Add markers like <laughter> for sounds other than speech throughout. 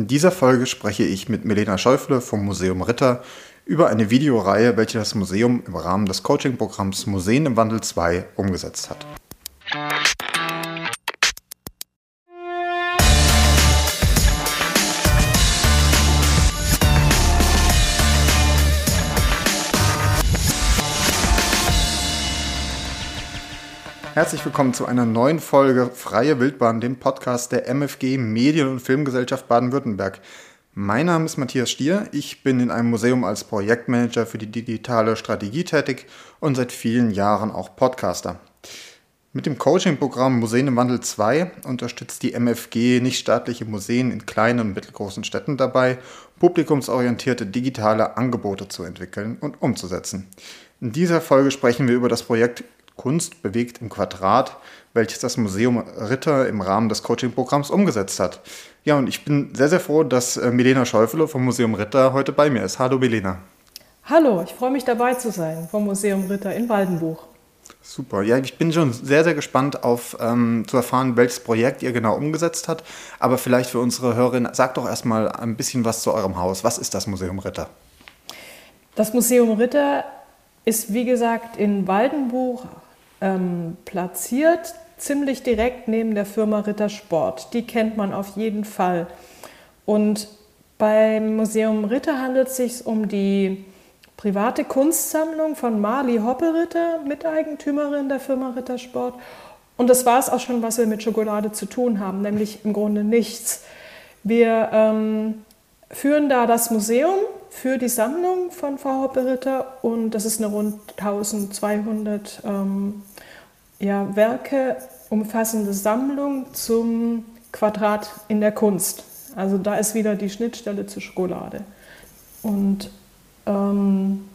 In dieser Folge spreche ich mit Milena Schäufle vom Museum Ritter über eine Videoreihe, welche das Museum im Rahmen des Coaching-Programms Museen im Wandel 2 umgesetzt hat. Herzlich willkommen zu einer neuen Folge Freie Wildbahn, dem Podcast der MFG Medien- und Filmgesellschaft Baden-Württemberg. Mein Name ist Matthias Stier. Ich bin in einem Museum als Projektmanager für die digitale Strategie tätig und seit vielen Jahren auch Podcaster. Mit dem Coaching-Programm Museen im Wandel 2 unterstützt die MFG nichtstaatliche Museen in kleinen und mittelgroßen Städten dabei, publikumsorientierte digitale Angebote zu entwickeln und umzusetzen. In dieser Folge sprechen wir über das Projekt Kunst bewegt im Quadrat, welches das Museum Ritter im Rahmen des Coaching-Programms umgesetzt hat. Ja, und ich bin sehr, sehr froh, dass äh, Milena Schäufele vom Museum Ritter heute bei mir ist. Hallo Milena. Hallo, ich freue mich dabei zu sein vom Museum Ritter in Waldenbuch. Super. Ja, ich bin schon sehr, sehr gespannt auf ähm, zu erfahren, welches Projekt ihr genau umgesetzt habt. Aber vielleicht für unsere Hörerin, sagt doch erstmal ein bisschen was zu eurem Haus. Was ist das Museum Ritter? Das Museum Ritter ist, wie gesagt, in Waldenbuch ähm, platziert, ziemlich direkt neben der Firma Rittersport. Die kennt man auf jeden Fall. Und beim Museum Ritter handelt es sich um die private Kunstsammlung von Marli Hopperitter, Miteigentümerin der Firma Rittersport. Und das war es auch schon, was wir mit Schokolade zu tun haben, nämlich im Grunde nichts. Wir ähm, führen da das Museum für die Sammlung von Frau Hopperitter und das ist eine rund 1200 ähm, ja, Werke umfassende Sammlung zum Quadrat in der Kunst. Also da ist wieder die Schnittstelle zur Schokolade. Und ähm,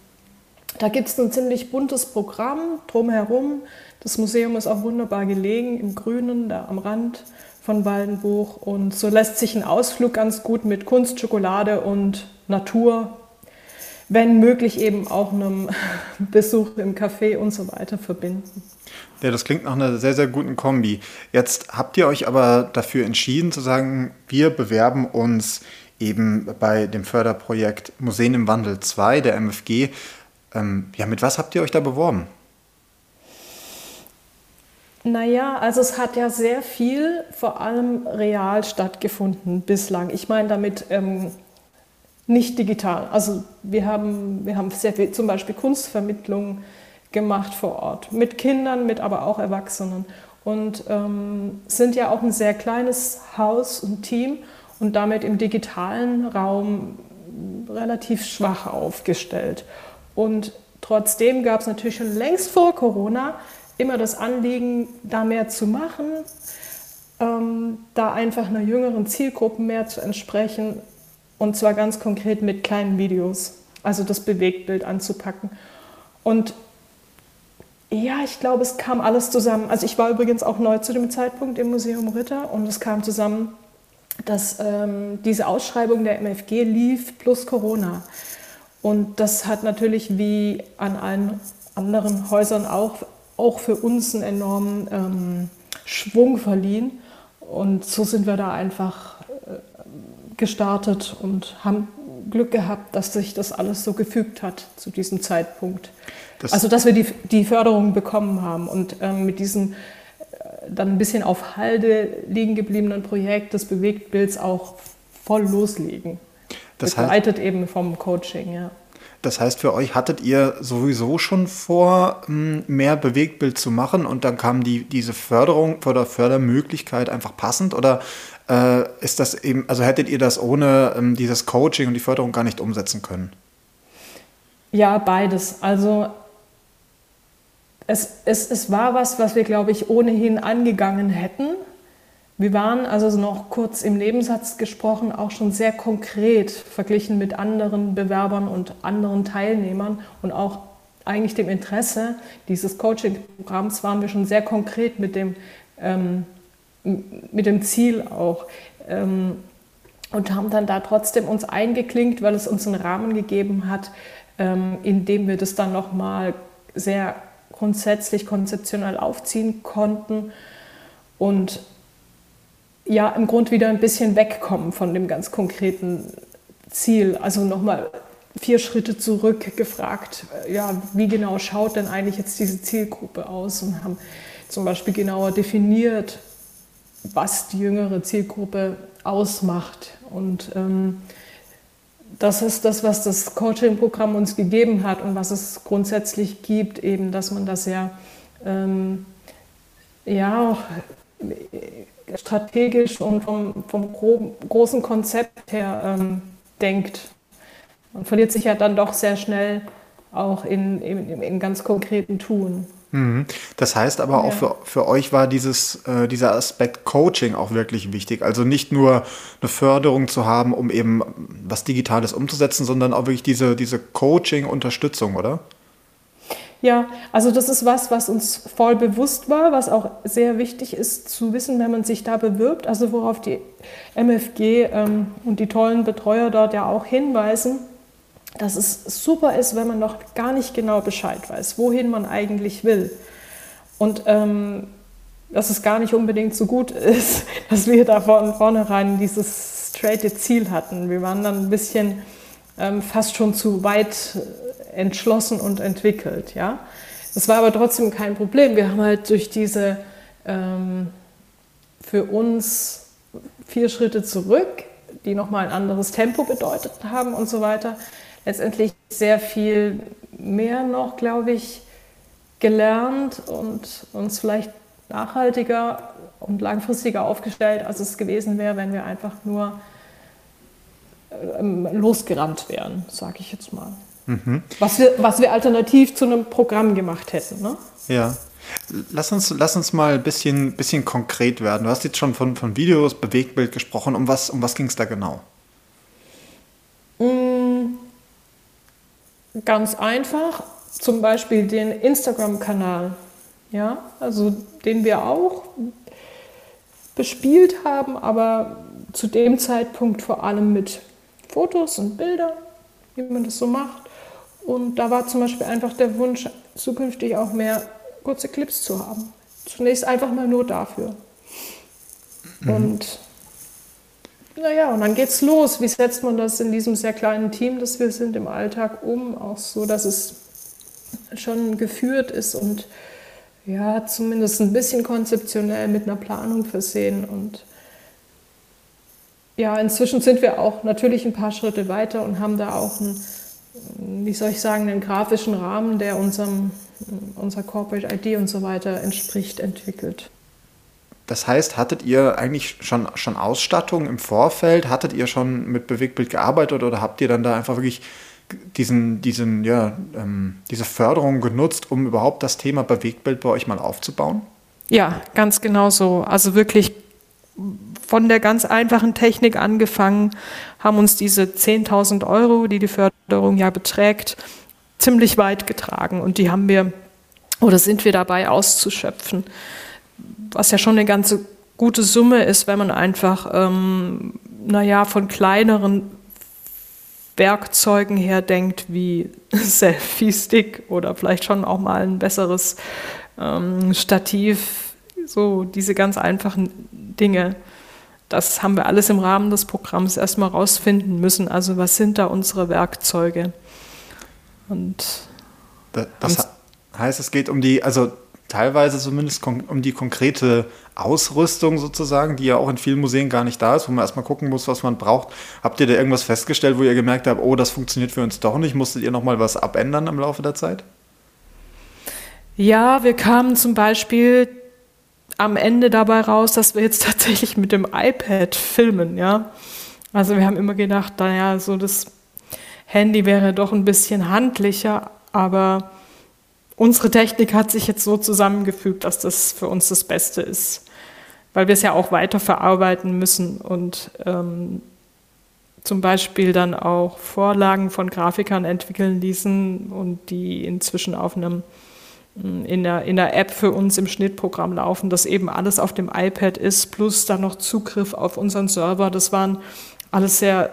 da gibt es ein ziemlich buntes Programm drumherum. Das Museum ist auch wunderbar gelegen im Grünen, da am Rand von Waldenbuch. Und so lässt sich ein Ausflug ganz gut mit Kunst, Schokolade und Natur, wenn möglich eben auch einem <laughs> Besuch im Café und so weiter verbinden. Ja, das klingt nach einer sehr, sehr guten Kombi. Jetzt habt ihr euch aber dafür entschieden zu sagen, wir bewerben uns eben bei dem Förderprojekt Museen im Wandel 2 der MFG. Ähm, ja, mit was habt ihr euch da beworben? Naja, also es hat ja sehr viel, vor allem real stattgefunden bislang. Ich meine damit ähm, nicht digital. Also wir haben, wir haben sehr viel, zum Beispiel Kunstvermittlung, gemacht vor Ort. Mit Kindern, mit aber auch Erwachsenen. Und ähm, sind ja auch ein sehr kleines Haus und Team und damit im digitalen Raum relativ schwach aufgestellt. Und trotzdem gab es natürlich schon längst vor Corona immer das Anliegen, da mehr zu machen, ähm, da einfach einer jüngeren Zielgruppe mehr zu entsprechen und zwar ganz konkret mit kleinen Videos, also das Bewegtbild anzupacken. Und ja, ich glaube, es kam alles zusammen. Also ich war übrigens auch neu zu dem Zeitpunkt im Museum Ritter und es kam zusammen, dass ähm, diese Ausschreibung der MFG lief plus Corona. Und das hat natürlich wie an allen anderen Häusern auch, auch für uns einen enormen ähm, Schwung verliehen. Und so sind wir da einfach gestartet und haben Glück gehabt, dass sich das alles so gefügt hat zu diesem Zeitpunkt. Das also, dass wir die, die Förderung bekommen haben und ähm, mit diesem äh, dann ein bisschen auf Halde liegen gebliebenen Projekt des Bewegtbilds auch voll loslegen. Das Begleitet heißt, eben vom Coaching, ja. Das heißt, für euch hattet ihr sowieso schon vor, mehr Bewegtbild zu machen und dann kam die, diese Förderung oder Fördermöglichkeit einfach passend oder äh, ist das eben, also hättet ihr das ohne ähm, dieses Coaching und die Förderung gar nicht umsetzen können? Ja, beides. Also es, es, es war was, was wir, glaube ich, ohnehin angegangen hätten. Wir waren also noch kurz im Nebensatz gesprochen, auch schon sehr konkret verglichen mit anderen Bewerbern und anderen Teilnehmern und auch eigentlich dem Interesse dieses Coaching-Programms waren wir schon sehr konkret mit dem, ähm, mit dem Ziel auch. Ähm, und haben dann da trotzdem uns eingeklinkt, weil es uns einen Rahmen gegeben hat, ähm, in dem wir das dann nochmal sehr grundsätzlich konzeptionell aufziehen konnten. Und ja im Grunde wieder ein bisschen wegkommen von dem ganz konkreten Ziel. Also nochmal vier Schritte zurück gefragt, ja, wie genau schaut denn eigentlich jetzt diese Zielgruppe aus und haben zum Beispiel genauer definiert, was die jüngere Zielgruppe ausmacht. Und ähm, das ist das, was das Coaching-Programm uns gegeben hat und was es grundsätzlich gibt, eben, dass man das ja, ähm, ja auch strategisch und vom, vom großen Konzept her ähm, denkt. Man verliert sich ja dann doch sehr schnell auch in, in, in ganz konkreten Tun. Mhm. Das heißt aber auch für, für euch war dieses, äh, dieser Aspekt Coaching auch wirklich wichtig. Also nicht nur eine Förderung zu haben, um eben was Digitales umzusetzen, sondern auch wirklich diese, diese Coaching-Unterstützung, oder? Ja, also das ist was, was uns voll bewusst war, was auch sehr wichtig ist zu wissen, wenn man sich da bewirbt, also worauf die MFG ähm, und die tollen Betreuer dort ja auch hinweisen, dass es super ist, wenn man noch gar nicht genau Bescheid weiß, wohin man eigentlich will. Und ähm, dass es gar nicht unbedingt so gut <laughs> ist, dass wir da von vornherein dieses straighte Ziel hatten. Wir waren dann ein bisschen ähm, fast schon zu weit entschlossen und entwickelt. Ja? Das war aber trotzdem kein Problem. Wir haben halt durch diese ähm, für uns vier Schritte zurück, die nochmal ein anderes Tempo bedeutet haben und so weiter, letztendlich sehr viel mehr noch, glaube ich, gelernt und uns vielleicht nachhaltiger und langfristiger aufgestellt, als es gewesen wäre, wenn wir einfach nur ähm, losgerannt wären, sage ich jetzt mal. Mhm. Was, wir, was wir alternativ zu einem Programm gemacht hätten. Ne? Ja. Lass uns, lass uns mal ein bisschen, bisschen konkret werden. Du hast jetzt schon von, von Videos, Bewegtbild gesprochen. Um was, um was ging es da genau? Mm, ganz einfach. Zum Beispiel den Instagram-Kanal. Ja, also den wir auch bespielt haben, aber zu dem Zeitpunkt vor allem mit Fotos und Bildern, wie man das so macht. Und da war zum Beispiel einfach der Wunsch, zukünftig auch mehr kurze Clips zu haben. Zunächst einfach mal nur dafür. Mhm. Und naja, und dann geht's los. Wie setzt man das in diesem sehr kleinen Team, das wir sind, im Alltag um? Auch so, dass es schon geführt ist und ja, zumindest ein bisschen konzeptionell mit einer Planung versehen. Und ja, inzwischen sind wir auch natürlich ein paar Schritte weiter und haben da auch einen wie soll ich sagen, einen grafischen Rahmen, der unserem, unserer Corporate ID und so weiter entspricht, entwickelt. Das heißt, hattet ihr eigentlich schon, schon Ausstattung im Vorfeld? Hattet ihr schon mit Bewegtbild gearbeitet oder habt ihr dann da einfach wirklich diesen, diesen, ja, ähm, diese Förderung genutzt, um überhaupt das Thema Bewegtbild bei euch mal aufzubauen? Ja, ganz genau so. Also wirklich von der ganz einfachen Technik angefangen, haben uns diese 10.000 Euro, die die Förderung ja beträgt, ziemlich weit getragen. Und die haben wir oder sind wir dabei auszuschöpfen. Was ja schon eine ganze gute Summe ist, wenn man einfach, ähm, naja, von kleineren Werkzeugen her denkt, wie <laughs> Selfie-Stick oder vielleicht schon auch mal ein besseres ähm, Stativ, so diese ganz einfachen Dinge. Das haben wir alles im Rahmen des Programms erstmal rausfinden müssen. Also was sind da unsere Werkzeuge? Und das, das heißt, es geht um die, also teilweise zumindest um die konkrete Ausrüstung sozusagen, die ja auch in vielen Museen gar nicht da ist, wo man erstmal gucken muss, was man braucht. Habt ihr da irgendwas festgestellt, wo ihr gemerkt habt, oh, das funktioniert für uns doch nicht? Musstet ihr nochmal was abändern im Laufe der Zeit? Ja, wir kamen zum Beispiel am Ende dabei raus, dass wir jetzt <laughs> tatsächlich mit dem iPad filmen, ja. Also wir haben immer gedacht, naja, so das Handy wäre doch ein bisschen handlicher, aber unsere Technik hat sich jetzt so zusammengefügt, dass das für uns das Beste ist, weil wir es ja auch weiter verarbeiten müssen und ähm, zum Beispiel dann auch Vorlagen von Grafikern entwickeln ließen und die inzwischen auf einem in der, in der App für uns im Schnittprogramm laufen, das eben alles auf dem iPad ist, plus dann noch Zugriff auf unseren Server. Das waren alles sehr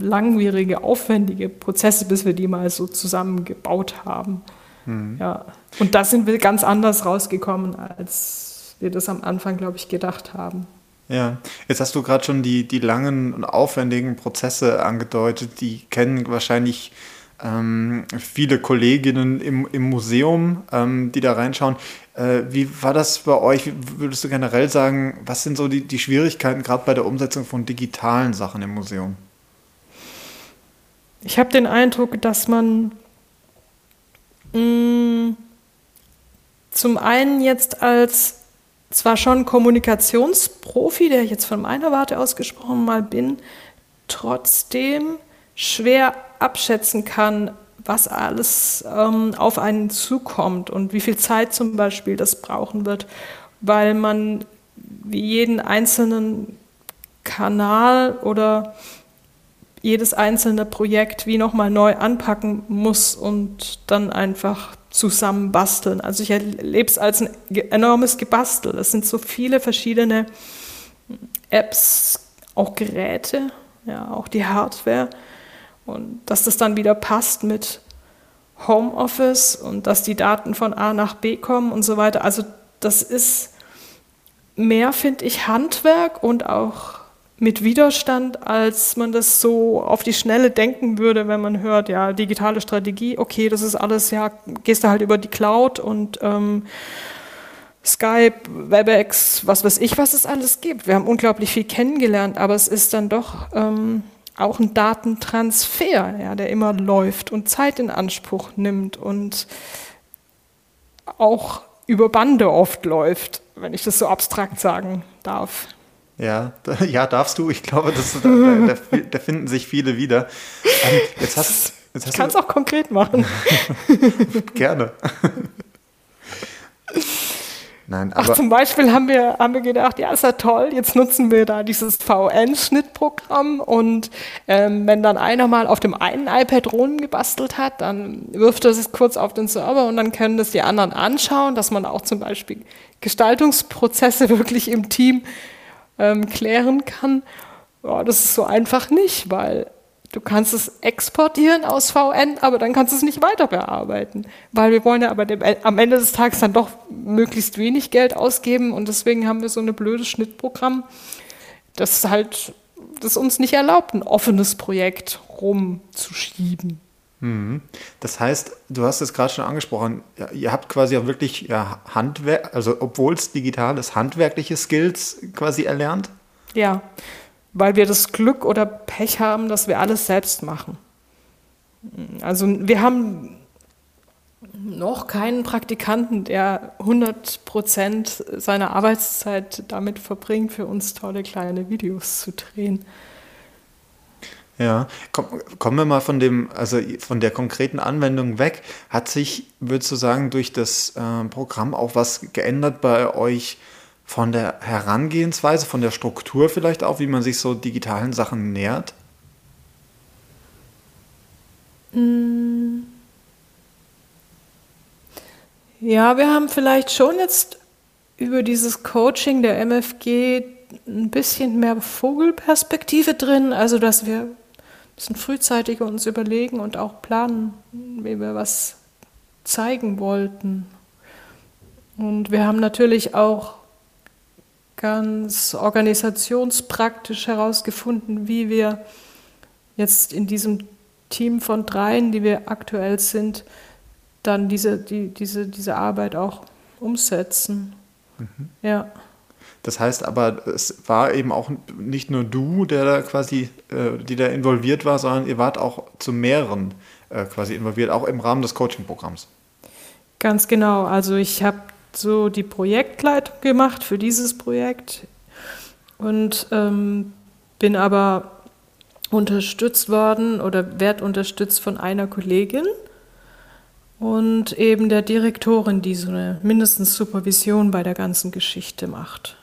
langwierige, aufwendige Prozesse, bis wir die mal so zusammengebaut haben. Mhm. Ja. Und da sind wir ganz anders rausgekommen, als wir das am Anfang, glaube ich, gedacht haben. Ja, jetzt hast du gerade schon die, die langen und aufwendigen Prozesse angedeutet. Die kennen wahrscheinlich ähm, viele Kolleginnen im, im Museum, ähm, die da reinschauen. Äh, wie war das bei euch? Würdest du generell sagen, was sind so die, die Schwierigkeiten gerade bei der Umsetzung von digitalen Sachen im Museum? Ich habe den Eindruck, dass man mh, mm, zum einen jetzt als zwar schon Kommunikationsprofi, der ich jetzt von meiner Warte aus gesprochen mal bin, trotzdem schwer abschätzen kann, was alles ähm, auf einen zukommt und wie viel Zeit zum Beispiel das brauchen wird, weil man wie jeden einzelnen Kanal oder jedes einzelne Projekt wie nochmal neu anpacken muss und dann einfach zusammen basteln. Also ich erlebe es als ein enormes Gebastel. Es sind so viele verschiedene Apps, auch Geräte, ja, auch die Hardware. Und dass das dann wieder passt mit Homeoffice und dass die Daten von A nach B kommen und so weiter. Also das ist mehr, finde ich, Handwerk und auch mit Widerstand, als man das so auf die Schnelle denken würde, wenn man hört, ja, digitale Strategie, okay, das ist alles, ja, gehst du halt über die Cloud und ähm, Skype, WebEx, was weiß ich, was es alles gibt. Wir haben unglaublich viel kennengelernt, aber es ist dann doch ähm, auch ein Datentransfer, ja, der immer läuft und Zeit in Anspruch nimmt und auch über Bande oft läuft, wenn ich das so abstrakt sagen darf. Ja, <laughs> ja, darfst du. Ich glaube, das, da, da, da <laughs> finden sich viele wieder. Ähm, jetzt hast, jetzt hast ich kann es auch konkret machen. <laughs> Gerne. Nein, aber Ach, zum Beispiel haben wir, haben wir gedacht, ja, ist ja toll, jetzt nutzen wir da dieses VN-Schnittprogramm und ähm, wenn dann einer mal auf dem einen iPad rumgebastelt hat, dann wirft er es kurz auf den Server und dann können das die anderen anschauen, dass man auch zum Beispiel Gestaltungsprozesse <laughs> wirklich im Team ähm, klären kann. Ja, das ist so einfach nicht, weil du kannst es exportieren aus VN, aber dann kannst du es nicht weiter bearbeiten, weil wir wollen ja aber dem, am Ende des Tages dann doch möglichst wenig Geld ausgeben und deswegen haben wir so ein blödes Schnittprogramm, das halt das uns nicht erlaubt, ein offenes Projekt rumzuschieben. Mhm. Das heißt, du hast es gerade schon angesprochen, ihr habt quasi auch wirklich ja, Handwerk, also obwohl es digital ist, handwerkliche Skills quasi erlernt? Ja, weil wir das Glück oder Pech haben, dass wir alles selbst machen. Also wir haben noch keinen Praktikanten, der 100 Prozent seiner Arbeitszeit damit verbringt, für uns tolle kleine Videos zu drehen. Ja, Komm, kommen wir mal von dem, also von der konkreten Anwendung weg. Hat sich, würdest du sagen, durch das äh, Programm auch was geändert bei euch von der Herangehensweise, von der Struktur vielleicht auch, wie man sich so digitalen Sachen nähert? Mm. Ja, wir haben vielleicht schon jetzt über dieses Coaching der MFG ein bisschen mehr Vogelperspektive drin, also dass wir bisschen frühzeitig uns überlegen und auch planen, wie wir was zeigen wollten. Und wir haben natürlich auch ganz organisationspraktisch herausgefunden, wie wir jetzt in diesem Team von dreien, die wir aktuell sind, dann diese, die, diese, diese Arbeit auch umsetzen. Mhm. Ja. Das heißt aber, es war eben auch nicht nur du, der da quasi, äh, die da involviert war, sondern ihr wart auch zu mehreren äh, quasi involviert, auch im Rahmen des Coaching-Programms. Ganz genau. Also ich habe so die Projektleitung gemacht für dieses Projekt und ähm, bin aber unterstützt worden oder werde unterstützt von einer Kollegin und eben der Direktorin, die so eine mindestens Supervision bei der ganzen Geschichte macht.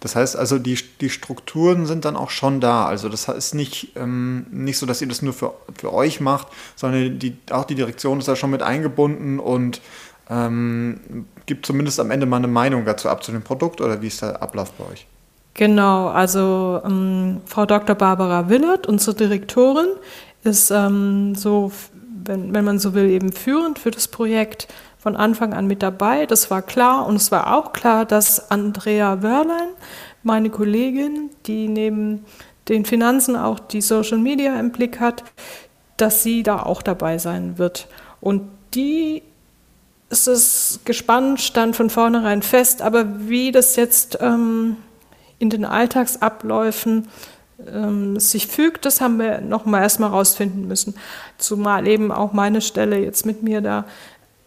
Das heißt also, die, die Strukturen sind dann auch schon da. Also das ist nicht, ähm, nicht so, dass ihr das nur für, für euch macht, sondern die, auch die Direktion ist da schon mit eingebunden und ähm, gibt zumindest am Ende mal eine Meinung dazu ab zu dem Produkt oder wie ist der Ablauf bei euch? Genau, also ähm, Frau Dr. Barbara Willert, unsere Direktorin, ist ähm, so, wenn, wenn man so will, eben führend für das Projekt von Anfang an mit dabei. Das war klar. Und es war auch klar, dass Andrea Wörlein, meine Kollegin, die neben den Finanzen auch die Social Media im Blick hat, dass sie da auch dabei sein wird. Und die ist es gespannt, stand von vornherein fest, aber wie das jetzt ähm, in den Alltagsabläufen ähm, sich fügt, das haben wir noch mal erstmal rausfinden müssen. Zumal eben auch meine Stelle jetzt mit mir da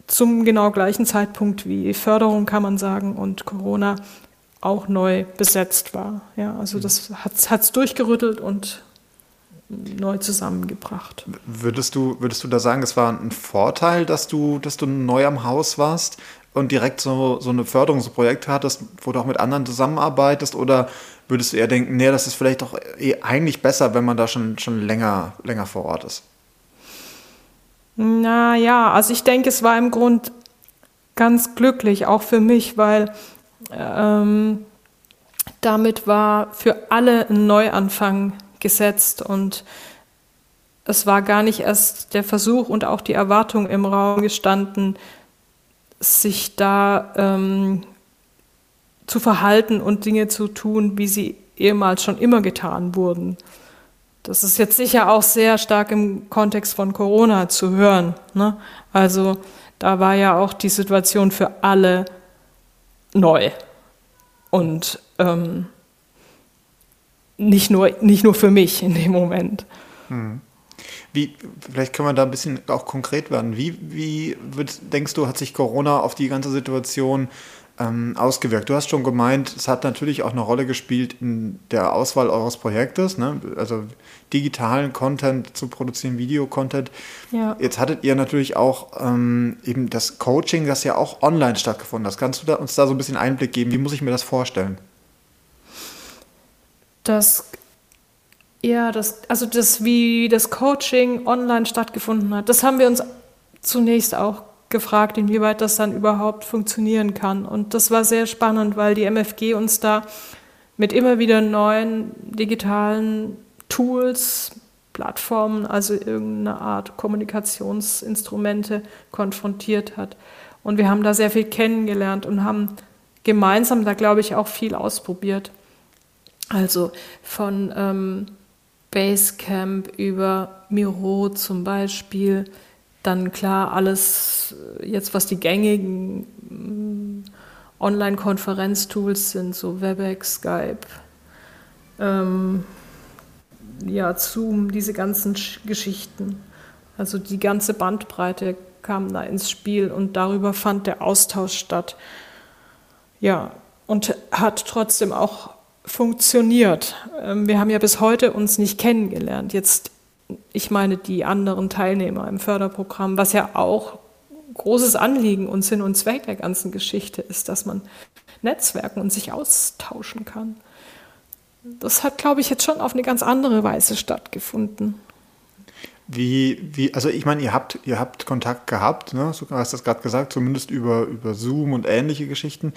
zum genau gleichen Zeitpunkt wie Förderung, kann man sagen, und Corona auch neu besetzt war. Ja, also das hat es durchgerüttelt und neu zusammengebracht. Würdest du, würdest du da sagen, es war ein Vorteil, dass du, dass du neu am Haus warst und direkt so, so eine Förderungsprojekt hattest, wo du auch mit anderen zusammenarbeitest? Oder würdest du eher denken, nee, das ist vielleicht doch eh eigentlich besser, wenn man da schon, schon länger, länger vor Ort ist? Naja, also ich denke, es war im Grund ganz glücklich, auch für mich, weil ähm, damit war für alle ein Neuanfang gesetzt und es war gar nicht erst der Versuch und auch die Erwartung im Raum gestanden, sich da ähm, zu verhalten und Dinge zu tun, wie sie ehemals schon immer getan wurden. Das ist jetzt sicher auch sehr stark im Kontext von Corona zu hören. Ne? Also da war ja auch die Situation für alle neu. Und ähm, nicht, nur, nicht nur für mich in dem Moment. Hm. Wie, vielleicht können wir da ein bisschen auch konkret werden. Wie, wie wird, denkst du, hat sich Corona auf die ganze Situation ähm, ausgewirkt? Du hast schon gemeint, es hat natürlich auch eine Rolle gespielt in der Auswahl eures Projektes, ne? also digitalen Content zu produzieren, Videocontent. Ja. Jetzt hattet ihr natürlich auch ähm, eben das Coaching, das ja auch online stattgefunden hat. Kannst du da, uns da so ein bisschen Einblick geben? Wie muss ich mir das vorstellen? Das ja, das, also das, wie das Coaching online stattgefunden hat, das haben wir uns zunächst auch gefragt, inwieweit das dann überhaupt funktionieren kann. Und das war sehr spannend, weil die MFG uns da mit immer wieder neuen digitalen Tools, Plattformen, also irgendeine Art Kommunikationsinstrumente konfrontiert hat. Und wir haben da sehr viel kennengelernt und haben gemeinsam da, glaube ich, auch viel ausprobiert. Also von ähm, Basecamp über Miro zum Beispiel, dann klar alles jetzt, was die gängigen mm, Online-Konferenztools sind, so Webex, Skype, ähm, ja, Zoom, diese ganzen Geschichten. Also die ganze Bandbreite kam da ins Spiel und darüber fand der Austausch statt. Ja, und hat trotzdem auch funktioniert. Ähm, wir haben ja bis heute uns nicht kennengelernt. Jetzt, ich meine, die anderen Teilnehmer im Förderprogramm, was ja auch großes Anliegen und Sinn und Zweck der ganzen Geschichte ist, dass man netzwerken und sich austauschen kann. Das hat, glaube ich, jetzt schon auf eine ganz andere Weise stattgefunden. Wie, wie, also ich meine, ihr habt, ihr habt Kontakt gehabt, ne? du hast das gerade gesagt, zumindest über, über Zoom und ähnliche Geschichten.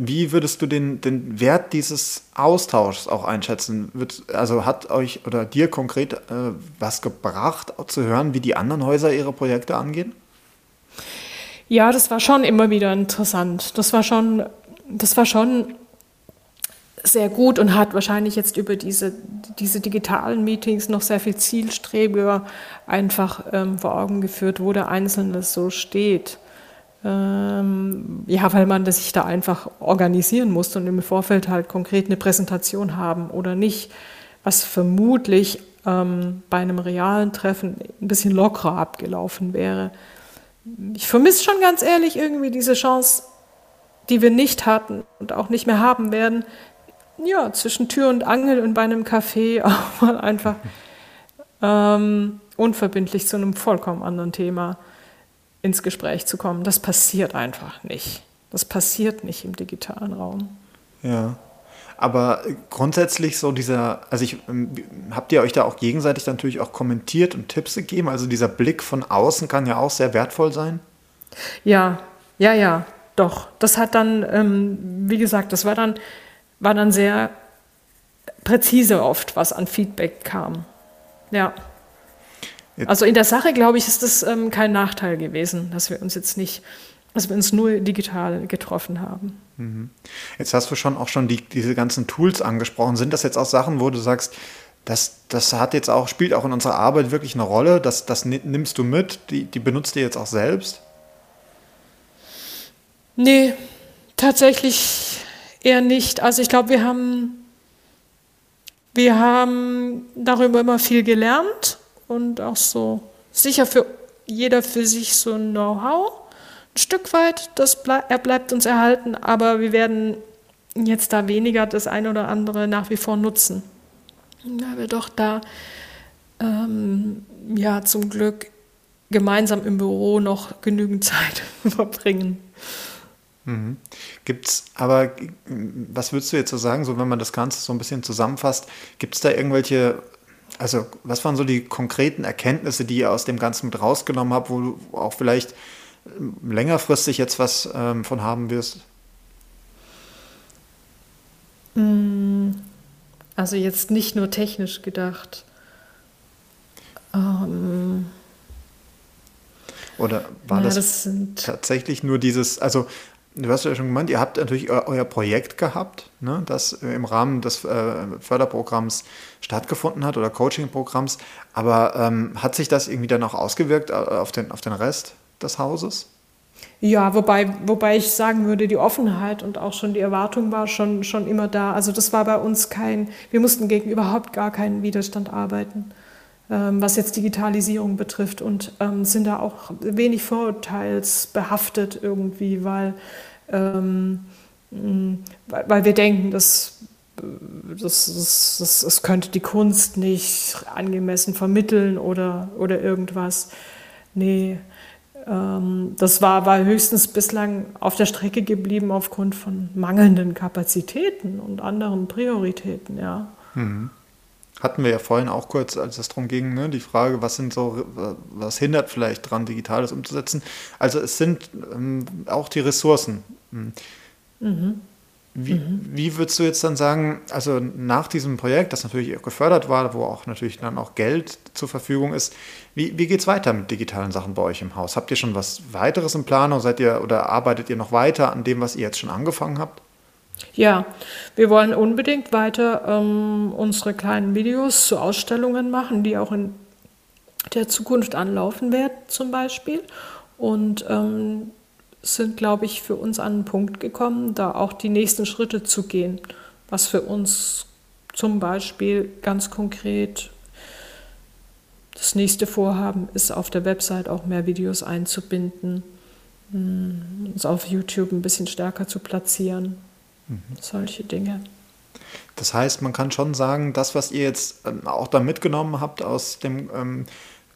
Wie würdest du den, den Wert dieses Austauschs auch einschätzen? Wird, also hat euch oder dir konkret äh, was gebracht, zu hören, wie die anderen Häuser ihre Projekte angehen? Ja, das war schon immer wieder interessant. Das war schon, das war schon sehr gut und hat wahrscheinlich jetzt über diese, diese digitalen Meetings noch sehr viel zielstrebiger einfach ähm, vor Augen geführt, wo der Einzelne so steht. Ähm, ja, weil man sich da einfach organisieren muss und im Vorfeld halt konkret eine Präsentation haben oder nicht, was vermutlich ähm, bei einem realen Treffen ein bisschen lockerer abgelaufen wäre. Ich vermisse schon ganz ehrlich irgendwie diese Chance, die wir nicht hatten und auch nicht mehr haben werden, ja, zwischen Tür und Angel und bei einem Café <laughs> auch mal einfach ähm, unverbindlich zu einem vollkommen anderen Thema ins Gespräch zu kommen. Das passiert einfach nicht. Das passiert nicht im digitalen Raum. Ja. Aber grundsätzlich so dieser, also ich, ähm, habt ihr euch da auch gegenseitig natürlich auch kommentiert und Tipps gegeben? Also dieser Blick von außen kann ja auch sehr wertvoll sein. Ja, ja, ja, doch. Das hat dann, ähm, wie gesagt, das war dann, war dann sehr präzise oft, was an Feedback kam. Ja. Also in der Sache, glaube ich, ist das ähm, kein Nachteil gewesen, dass wir uns jetzt nicht dass wir uns nur digital getroffen haben. Mhm. Jetzt hast du schon auch schon die, diese ganzen Tools angesprochen. Sind das jetzt auch Sachen, wo du sagst, das, das hat jetzt auch, spielt auch in unserer Arbeit wirklich eine Rolle, das, das nimmst du mit, die, die benutzt ihr jetzt auch selbst? Nee, tatsächlich eher nicht. Also ich glaube, wir haben, wir haben darüber immer viel gelernt und auch so sicher für jeder für sich so ein Know-how. Ein Stück weit, das ble er bleibt uns erhalten, aber wir werden jetzt da weniger das eine oder andere nach wie vor nutzen. Weil wir doch da ähm, ja zum Glück gemeinsam im Büro noch genügend Zeit <laughs> verbringen. Mhm. es aber, was würdest du jetzt so sagen, so wenn man das Ganze so ein bisschen zusammenfasst, gibt es da irgendwelche, also was waren so die konkreten Erkenntnisse, die ihr aus dem Ganzen mit rausgenommen habt, wo du auch vielleicht ähm, längerfristig jetzt was ähm, von haben wirst? Mm, also jetzt nicht nur technisch gedacht. Ähm, Oder war ja, das, das tatsächlich nur dieses, also du hast ja schon gemeint, ihr habt natürlich euer Projekt gehabt, ne, das im Rahmen des äh, Förderprogramms stattgefunden hat oder Coachingprogramms. Aber ähm, hat sich das irgendwie dann auch ausgewirkt äh, auf den, auf den Rest des Hauses? Ja, wobei, wobei ich sagen würde, die Offenheit und auch schon die Erwartung war schon, schon immer da. Also das war bei uns kein, wir mussten gegen überhaupt gar keinen Widerstand arbeiten, was jetzt Digitalisierung betrifft und ähm, sind da auch wenig vorurteilsbehaftet irgendwie, weil ähm, weil, weil, wir denken, dass das, das, das, das, könnte die Kunst nicht angemessen vermitteln oder, oder irgendwas. Nee, ähm, das war, war höchstens bislang auf der Strecke geblieben aufgrund von mangelnden Kapazitäten und anderen Prioritäten, ja. Mhm. Hatten wir ja vorhin auch kurz, als es darum ging, ne, die Frage, was sind so, was hindert vielleicht daran, Digitales umzusetzen? Also es sind ähm, auch die Ressourcen. Mhm. Mhm. Wie, mhm. wie würdest du jetzt dann sagen, also nach diesem Projekt, das natürlich auch gefördert war, wo auch natürlich dann auch Geld zur Verfügung ist, wie, wie geht es weiter mit digitalen Sachen bei euch im Haus? Habt ihr schon was weiteres im Plan oder seid ihr oder arbeitet ihr noch weiter an dem, was ihr jetzt schon angefangen habt? Ja, wir wollen unbedingt weiter ähm, unsere kleinen Videos zu Ausstellungen machen, die auch in der Zukunft anlaufen werden, zum Beispiel. Und ähm, sind, glaube ich, für uns an einen Punkt gekommen, da auch die nächsten Schritte zu gehen, was für uns zum Beispiel ganz konkret das nächste Vorhaben ist, auf der Website auch mehr Videos einzubinden, mm, uns auf YouTube ein bisschen stärker zu platzieren, mhm. solche Dinge. Das heißt, man kann schon sagen, das, was ihr jetzt ähm, auch da mitgenommen habt aus dem ähm,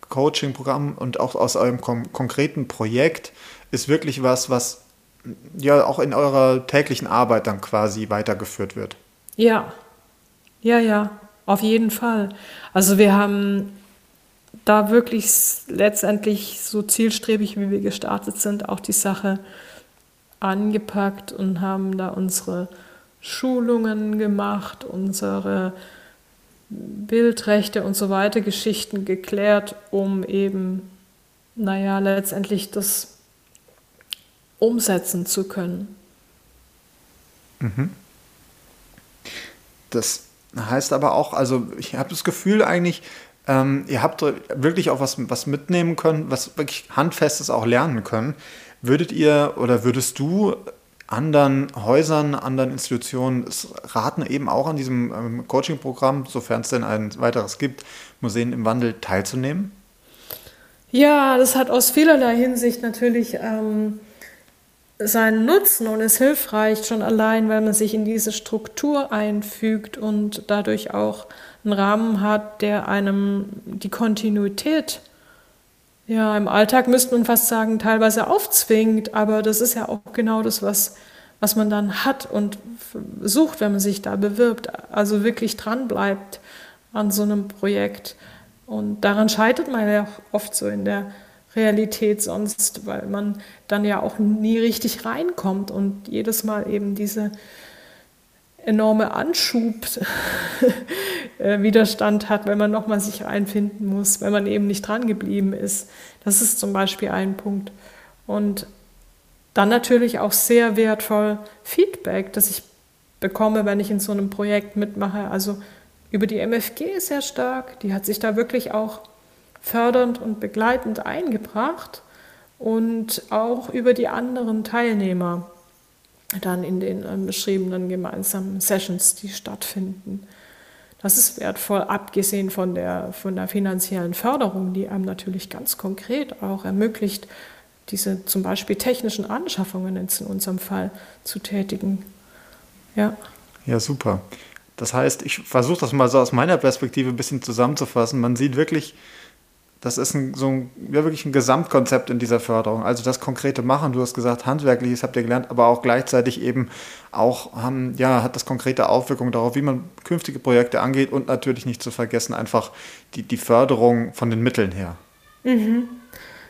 Coaching-Programm und auch aus eurem konkreten Projekt, ist wirklich was, was ja auch in eurer täglichen Arbeit dann quasi weitergeführt wird. Ja, ja, ja, auf jeden Fall. Also wir haben da wirklich letztendlich so zielstrebig, wie wir gestartet sind, auch die Sache angepackt und haben da unsere Schulungen gemacht, unsere Bildrechte und so weiter Geschichten geklärt, um eben, naja, letztendlich das umsetzen zu können. Mhm. Das heißt aber auch, also ich habe das Gefühl eigentlich, ähm, ihr habt wirklich auch was, was mitnehmen können, was wirklich Handfestes auch lernen können. Würdet ihr oder würdest du anderen Häusern, anderen Institutionen raten, eben auch an diesem ähm, Coaching-Programm, sofern es denn ein weiteres gibt, Museen im Wandel teilzunehmen? Ja, das hat aus vielerlei Hinsicht natürlich ähm, seinen Nutzen und ist hilfreich schon allein, weil man sich in diese Struktur einfügt und dadurch auch einen Rahmen hat, der einem die Kontinuität ja im Alltag müsste man fast sagen teilweise aufzwingt, aber das ist ja auch genau das, was was man dann hat und sucht, wenn man sich da bewirbt, also wirklich dran bleibt an so einem Projekt. Und daran scheitert man ja auch oft so in der Realität sonst, weil man dann ja auch nie richtig reinkommt und jedes Mal eben diese enorme Anschub <laughs> äh, hat, wenn man nochmal sich reinfinden muss, wenn man eben nicht dran geblieben ist. Das ist zum Beispiel ein Punkt. Und dann natürlich auch sehr wertvoll Feedback, das ich bekomme, wenn ich in so einem Projekt mitmache. Also über die MFG sehr stark. Die hat sich da wirklich auch fördernd und begleitend eingebracht und auch über die anderen Teilnehmer dann in den äh, beschriebenen gemeinsamen Sessions, die stattfinden. Das ist wertvoll, abgesehen von der, von der finanziellen Förderung, die einem natürlich ganz konkret auch ermöglicht, diese zum Beispiel technischen Anschaffungen in unserem Fall zu tätigen. Ja. Ja, super. Das heißt, ich versuche das mal so aus meiner Perspektive ein bisschen zusammenzufassen. Man sieht wirklich, das ist ein, so ein, ja, wirklich ein Gesamtkonzept in dieser Förderung. Also das konkrete Machen, du hast gesagt, handwerkliches habt ihr gelernt, aber auch gleichzeitig eben auch haben, ja, hat das konkrete Auswirkungen darauf, wie man künftige Projekte angeht und natürlich nicht zu vergessen, einfach die, die Förderung von den Mitteln her. Mhm.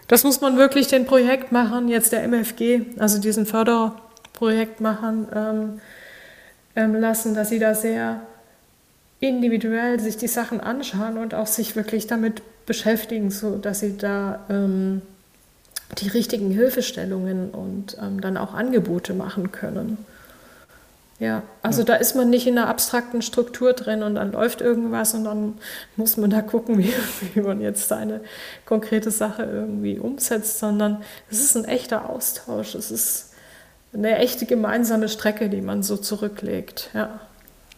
Das muss man wirklich den Projekt machen, jetzt der MFG, also diesen Förderprojekt machen ähm, ähm, lassen, dass sie da sehr individuell sich die Sachen anschauen und auch sich wirklich damit beschäftigen, sodass sie da ähm, die richtigen Hilfestellungen und ähm, dann auch Angebote machen können. Ja, also ja. da ist man nicht in einer abstrakten Struktur drin und dann läuft irgendwas und dann muss man da gucken, <laughs> wie, wie man jetzt seine konkrete Sache irgendwie umsetzt, sondern es ist ein echter Austausch. Es ist eine echte gemeinsame Strecke, die man so zurücklegt. Ja.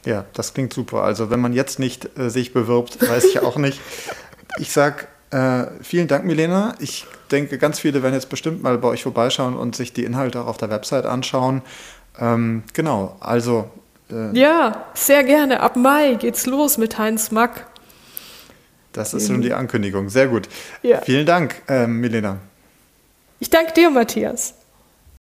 Ja, das klingt super. Also wenn man jetzt nicht äh, sich bewirbt, weiß ich auch nicht. <laughs> Ich sage äh, vielen Dank, Milena. Ich denke, ganz viele werden jetzt bestimmt mal bei euch vorbeischauen und sich die Inhalte auch auf der Website anschauen. Ähm, genau, also. Äh, ja, sehr gerne. Ab Mai geht's los mit Heinz Mack. Das ist schon die Ankündigung. Sehr gut. Ja. Vielen Dank, äh, Milena. Ich danke dir, Matthias.